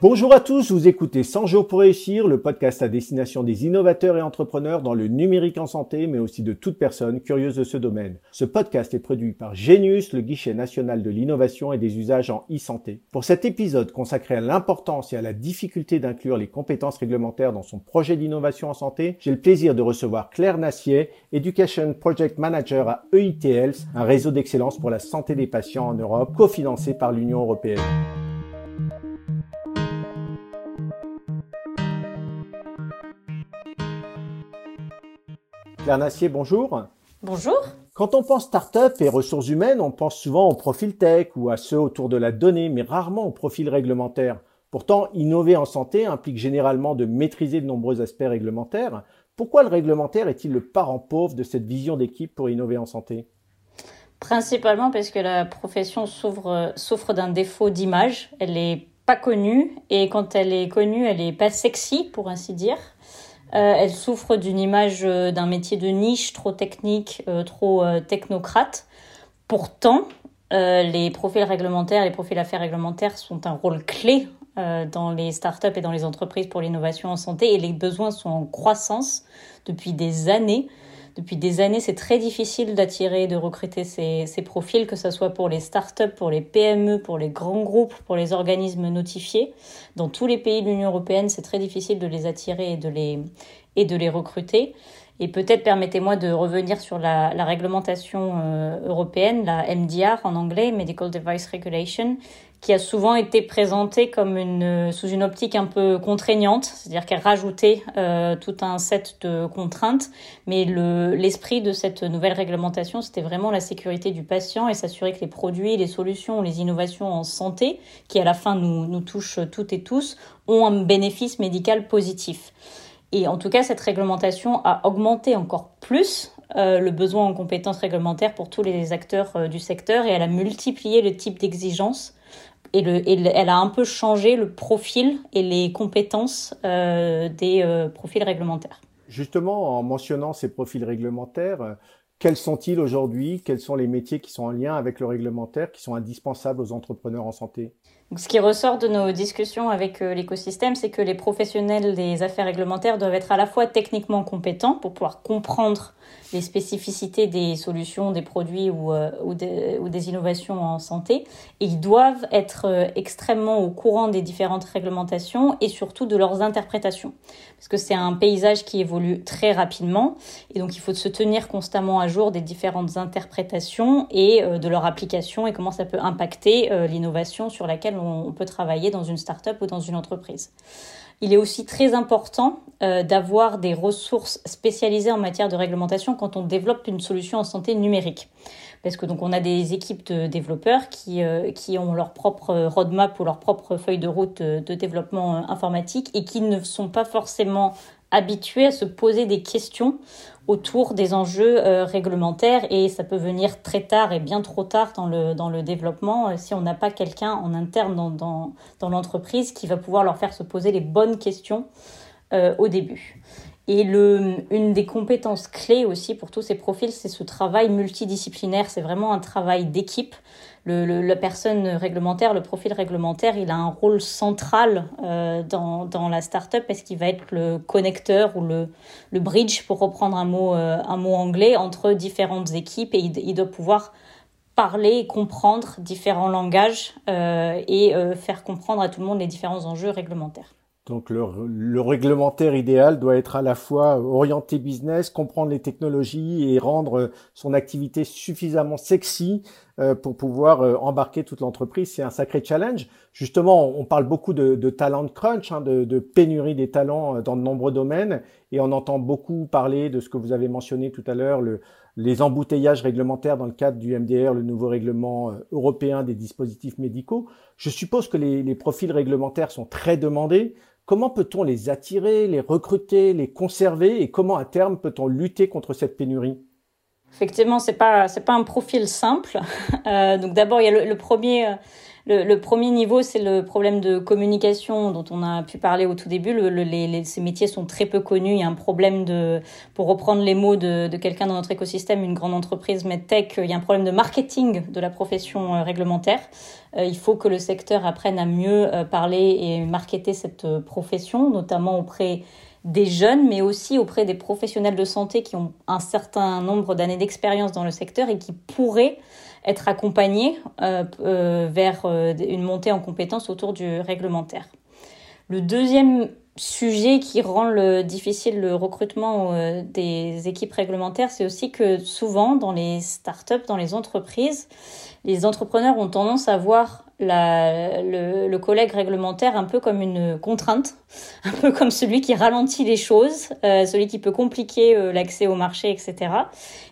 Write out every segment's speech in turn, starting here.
Bonjour à tous, vous écoutez 100 jours pour réussir, le podcast à destination des innovateurs et entrepreneurs dans le numérique en santé, mais aussi de toute personne curieuse de ce domaine. Ce podcast est produit par Genius, le guichet national de l'innovation et des usages en e-santé. Pour cet épisode consacré à l'importance et à la difficulté d'inclure les compétences réglementaires dans son projet d'innovation en santé, j'ai le plaisir de recevoir Claire Nassier, Education Project Manager à EITL, un réseau d'excellence pour la santé des patients en Europe, cofinancé par l'Union européenne. Claire Nassier, bonjour. Bonjour. Quand on pense start-up et ressources humaines, on pense souvent au profil tech ou à ceux autour de la donnée, mais rarement au profil réglementaire. Pourtant, innover en santé implique généralement de maîtriser de nombreux aspects réglementaires. Pourquoi le réglementaire est-il le parent pauvre de cette vision d'équipe pour innover en santé? Principalement parce que la profession souffre, d'un défaut d'image. Elle n'est pas connue et quand elle est connue, elle n'est pas sexy, pour ainsi dire. Euh, elle souffre d'une image euh, d'un métier de niche trop technique, euh, trop technocrate. Pourtant, les profils réglementaires, les profils affaires réglementaires sont un rôle clé dans les startups et dans les entreprises pour l'innovation en santé et les besoins sont en croissance depuis des années. Depuis des années, c'est très difficile d'attirer et de recruter ces, ces, profils, que ce soit pour les startups, pour les PME, pour les grands groupes, pour les organismes notifiés. Dans tous les pays de l'Union européenne, c'est très difficile de les attirer et de les, et de les recruter. Et peut-être permettez-moi de revenir sur la, réglementation euh, européenne, la MDR en anglais, Medical Device Regulation, qui a souvent été présentée comme une, sous une optique un peu contraignante, c'est-à-dire qu'elle rajoutait euh, tout un set de contraintes, mais le, l'esprit de cette nouvelle réglementation, c'était vraiment la sécurité du patient et s'assurer que les produits, les solutions, les innovations en santé, qui à la fin nous touchent toutes et tous, ont un bénéfice médical positif. Et en tout cas, cette réglementation a augmenté encore plus euh, le besoin en compétences réglementaires pour tous les acteurs euh, du secteur et elle a multiplié le type d'exigences et, elle a un peu changé le profil et les compétences euh, des profils réglementaires. Justement, en mentionnant ces profils réglementaires, quels sont-ils aujourd'hui? Quels sont les métiers qui sont en lien avec le réglementaire, qui sont indispensables aux entrepreneurs en santé? Ce qui ressort de nos discussions avec l'écosystème, c'est que les professionnels des affaires réglementaires doivent être à la fois techniquement compétents pour pouvoir comprendre les spécificités des solutions, des produits ou, euh, ou, des, innovations en santé. Ils doivent être euh, extrêmement au courant des différentes réglementations et surtout de leurs interprétations. Parce que c'est un paysage qui évolue très rapidement et donc il faut se tenir constamment à jour des différentes interprétations et euh, de leur application et comment ça peut impacter l'innovation sur laquelle on, peut travailler dans une start-up ou dans une entreprise. Il est aussi très important d'avoir des ressources spécialisées en matière de réglementation quand on développe une solution en santé numérique. Parce que donc on a des équipes de développeurs qui, euh, qui ont leur propre roadmap ou leur propre feuille de route de, de développement euh, informatique et qui ne sont pas forcément habitués à se poser des questions autour des enjeux euh, réglementaires et ça peut venir très tard et bien trop tard dans le, dans le développement euh, si on n'a pas quelqu'un en interne dans, dans, l'entreprise qui va pouvoir leur faire se poser les bonnes questions euh, au début. Et une des compétences clés aussi pour tous ces profils, c'est ce travail multidisciplinaire. C'est vraiment un travail d'équipe. Le, la personne réglementaire, le profil réglementaire, il a un rôle central euh, dans, la startup parce qu'il va être le connecteur ou le, bridge, pour reprendre un mot, euh, un mot anglais, entre différentes équipes et il, doit pouvoir parler et comprendre différents langages euh, et faire comprendre à tout le monde les différents enjeux réglementaires. Donc le, réglementaire idéal doit être à la fois orienté business, comprendre les technologies et rendre son activité suffisamment sexy euh, pour pouvoir euh, embarquer toute l'entreprise. C'est un sacré challenge. Justement, on parle beaucoup de, de talent crunch, hein, de, de, pénurie des talents euh, dans de nombreux domaines, et on entend beaucoup parler de ce que vous avez mentionné tout à l'heure, le, les embouteillages réglementaires dans le cadre du MDR, le nouveau règlement européen des dispositifs médicaux. Je suppose que les, les profils réglementaires sont très demandés. Comment peut-on les attirer, les recruter, les conserver et comment à terme peut-on lutter contre cette pénurie? Effectivement, c'est pas c'est pas un profil simple. Euh, donc d'abord, il y a le, premier le, premier niveau, c'est le problème de communication dont on a pu parler au tout début. les, ces métiers sont très peu connus. Il y a un problème de, pour reprendre les mots de, de quelqu'un dans notre écosystème, une grande entreprise medtech, il y a un problème de marketing de la profession euh, réglementaire. Euh, il faut que le secteur apprenne à mieux euh, parler et marketer cette profession, notamment auprès des jeunes, mais aussi auprès des professionnels de santé qui ont un certain nombre d'années d'expérience dans le secteur et qui pourraient être accompagnés euh, euh, vers euh, une montée en compétences autour du réglementaire. Le deuxième sujet qui rend le, difficile le recrutement des équipes réglementaires, c'est aussi que souvent dans les startups, dans les entreprises, les entrepreneurs ont tendance à voir le, le, collègue réglementaire un peu comme une contrainte, un peu comme celui qui ralentit les choses, euh, celui qui peut compliquer euh, l'accès au marché, etc.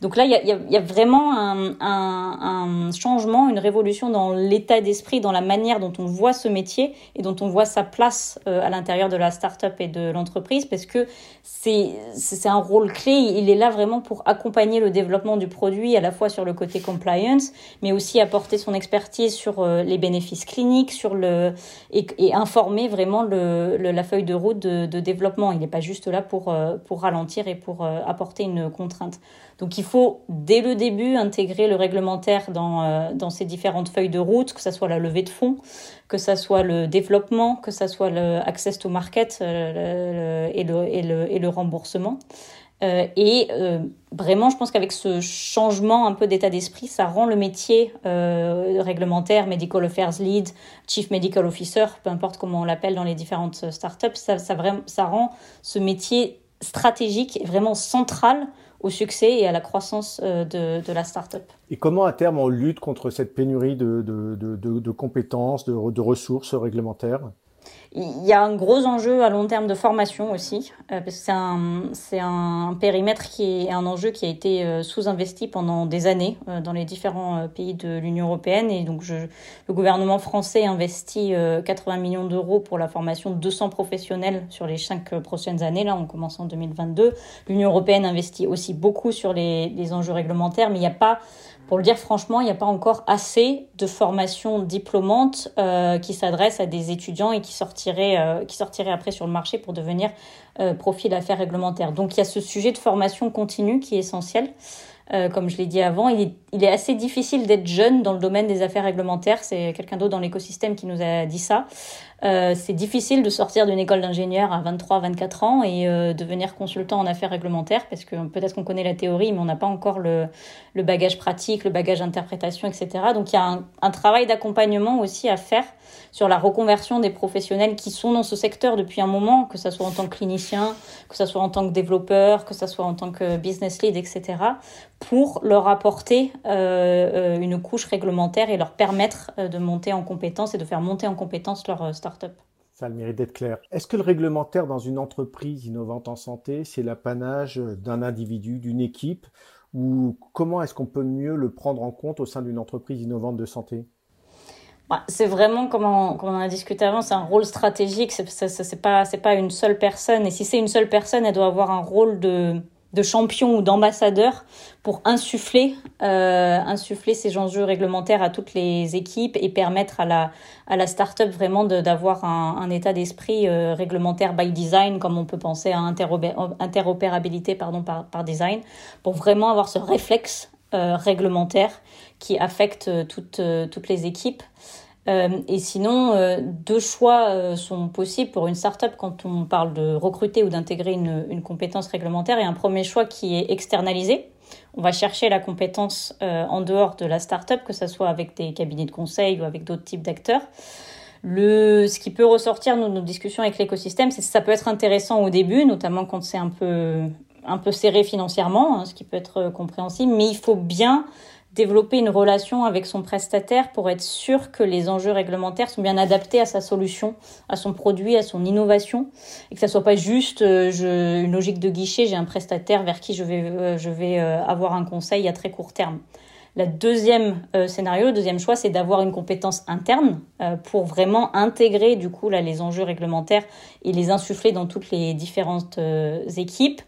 Donc là, il y a, y, y a, vraiment un, un, changement, une révolution dans l'état d'esprit, dans la manière dont on voit ce métier et dont on voit sa place euh, à l'intérieur de la start-up et de l'entreprise, parce que c'est un rôle clé. Il est là vraiment pour accompagner le développement du produit, à la fois sur le côté compliance, mais aussi apporter son expertise sur les bénéfices bénéfices cliniques, sur le et, informer vraiment le, la feuille de route de, développement. Il n'est pas juste là pour euh, pour ralentir et pour euh, apporter une contrainte. Donc il faut dès le début intégrer le réglementaire dans euh, dans ces différentes feuilles de route, que ce soit la levée de fonds, que ça soit le développement, que ça soit le access to market et, le, et, le, et le remboursement. Euh, et euh, vraiment, je pense qu'avec ce changement un peu d'état d'esprit, ça rend le métier euh, réglementaire, Medical Affairs Lead, Chief Medical Officer, peu importe comment on l'appelle dans les différentes startups, ça, ça, ça rend ce métier stratégique et vraiment central au succès et à la croissance de, la startup. Et comment à terme on lutte contre cette pénurie de, de compétences, de, ressources réglementaires? Il y a un gros enjeu à long terme de formation aussi, euh, parce que c'est un, c'est un périmètre qui est un enjeu qui a été euh, sous-investi pendant des années euh, dans les différents pays de l'Union européenne. Et donc, le gouvernement français investit 80 millions d'euros pour la formation de 200 professionnels sur les cinq prochaines années. Là, on commence en 2022. L'Union européenne investit aussi beaucoup sur les, les enjeux réglementaires, mais il n'y a pas pour le dire franchement, il n'y a pas encore assez de formations diplômantes euh, qui s'adressent à des étudiants et qui sortiraient, euh, après sur le marché pour devenir euh, profil d'affaires réglementaires. Donc il y a ce sujet de formation continue qui est essentiel. Euh, comme je l'ai dit avant, il est, assez difficile d'être jeune dans le domaine des affaires réglementaires. C'est quelqu'un d'autre dans l'écosystème qui nous a dit ça. Euh, c'est difficile de sortir d'une école d'ingénieur à 23, 24 ans et euh, devenir consultant en affaires réglementaires parce que peut-être qu'on connaît la théorie, mais on n'a pas encore le, bagage pratique, le bagage d'interprétation, etc. Donc il y a un travail d'accompagnement aussi à faire sur la reconversion des professionnels qui sont dans ce secteur depuis un moment, que ce soit en tant que clinicien, que ce soit en tant que développeur, que ce soit en tant que business lead, etc., pour leur apporter euh, une couche réglementaire et leur permettre de monter en compétence et de faire monter en compétence leur start-up. Ça a le mérite d'être clair. Est-ce que le réglementaire dans une entreprise innovante en santé, c'est l'apanage d'un individu, d'une équipe, ou comment est-ce qu'on peut mieux le prendre en compte au sein d'une entreprise innovante de santé? Bah, c'est vraiment, comme on, comme on a discuté avant, c'est un rôle stratégique. C'est, c'est, pas, pas une seule personne. Et si c'est une seule personne, elle doit avoir un rôle de, de champion ou d'ambassadeur pour insuffler, euh, insuffler ces enjeux réglementaires à toutes les équipes et permettre à la, à la start-up vraiment d'avoir un, état d'esprit euh, réglementaire by design, comme on peut penser à interopérabilité pardon, par, par design, pour vraiment avoir ce réflexe euh, réglementaire qui affecte toutes, toutes les équipes. Euh, et sinon, euh, deux choix euh, sont possibles pour une startup quand on parle de recruter ou d'intégrer une, une, compétence réglementaire. Et un premier choix qui est externalisé. On va chercher la compétence en dehors de la startup, que ce soit avec des cabinets de conseil ou avec d'autres types d'acteurs. Le, ce qui peut ressortir de nos discussions avec l'écosystème, c'est que ça peut être intéressant au début, notamment quand c'est un peu, un peu serré financièrement, hein, ce qui peut être compréhensible, mais il faut bien développer une relation avec son prestataire pour être sûr que les enjeux réglementaires sont bien adaptés à sa solution, à son produit, à son innovation, et que ça soit pas juste euh, une logique de guichet, j'ai un prestataire vers qui je vais, euh, je vais euh, avoir un conseil à très court terme. Le deuxième euh, scénario, le deuxième choix, c'est d'avoir une compétence interne euh, pour vraiment intégrer du coup là les enjeux réglementaires et les insuffler dans toutes les différentes euh, équipes.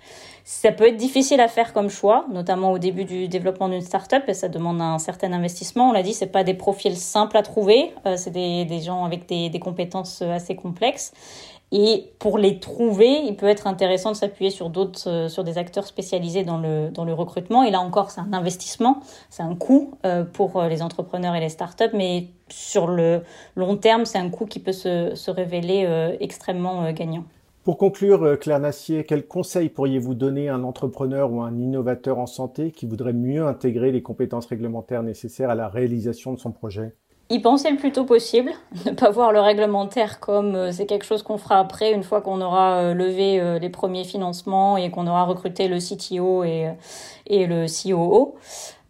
Ça peut être difficile à faire comme choix, notamment au début du développement d'une startup, et ça demande un certain investissement. On l'a dit, c'est pas des profils simples à trouver, c'est des, gens avec des compétences assez complexes. Et pour les trouver, il peut être intéressant de s'appuyer sur d'autres, euh, sur des acteurs spécialisés dans le, dans le recrutement. Et là encore, c'est un investissement, c'est un coût euh, pour euh, les entrepreneurs et les startups, mais sur le long terme, c'est un coût qui peut se, se révéler extrêmement gagnant. Pour conclure, Claire Nassier, quels conseils pourriez-vous donner à un entrepreneur ou à un innovateur en santé qui voudrait mieux intégrer les compétences réglementaires nécessaires à la réalisation de son projet? Y penser le plus tôt possible, ne pas voir le réglementaire comme euh, c'est quelque chose qu'on fera après une fois qu'on aura euh, levé euh, les premiers financements et qu'on aura recruté le CTO et, et le COO.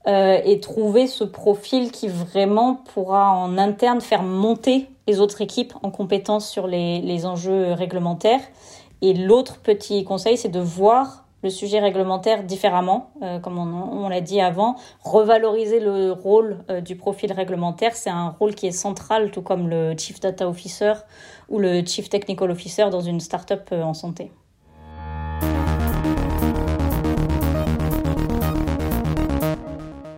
et trouver ce profil qui vraiment pourra en interne faire monter les autres équipes en compétences sur les, les enjeux réglementaires. Et l'autre petit conseil, c'est de voir le sujet réglementaire différemment, euh, comme on, l'a dit avant. Revaloriser le rôle euh, du profil réglementaire, c'est un rôle qui est central, tout comme le Chief Data Officer ou le Chief Technical Officer dans une startup euh, en santé.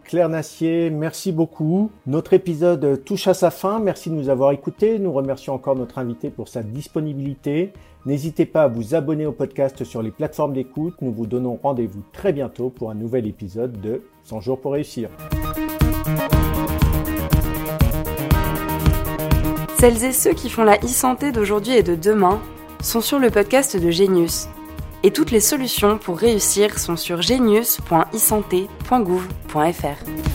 Claire Nassier, merci beaucoup. Notre épisode touche à sa fin. Merci de nous avoir écoutés. Nous remercions encore notre invité pour sa disponibilité. N'hésitez pas à vous abonner au podcast sur les plateformes d'écoute. Nous vous donnons rendez-vous très bientôt pour un nouvel épisode de 100 jours pour réussir. Celles et ceux qui font la e-santé d'aujourd'hui et de demain sont sur le podcast de Genius. Et toutes les solutions pour réussir sont sur genius.isanté.gouv.fr.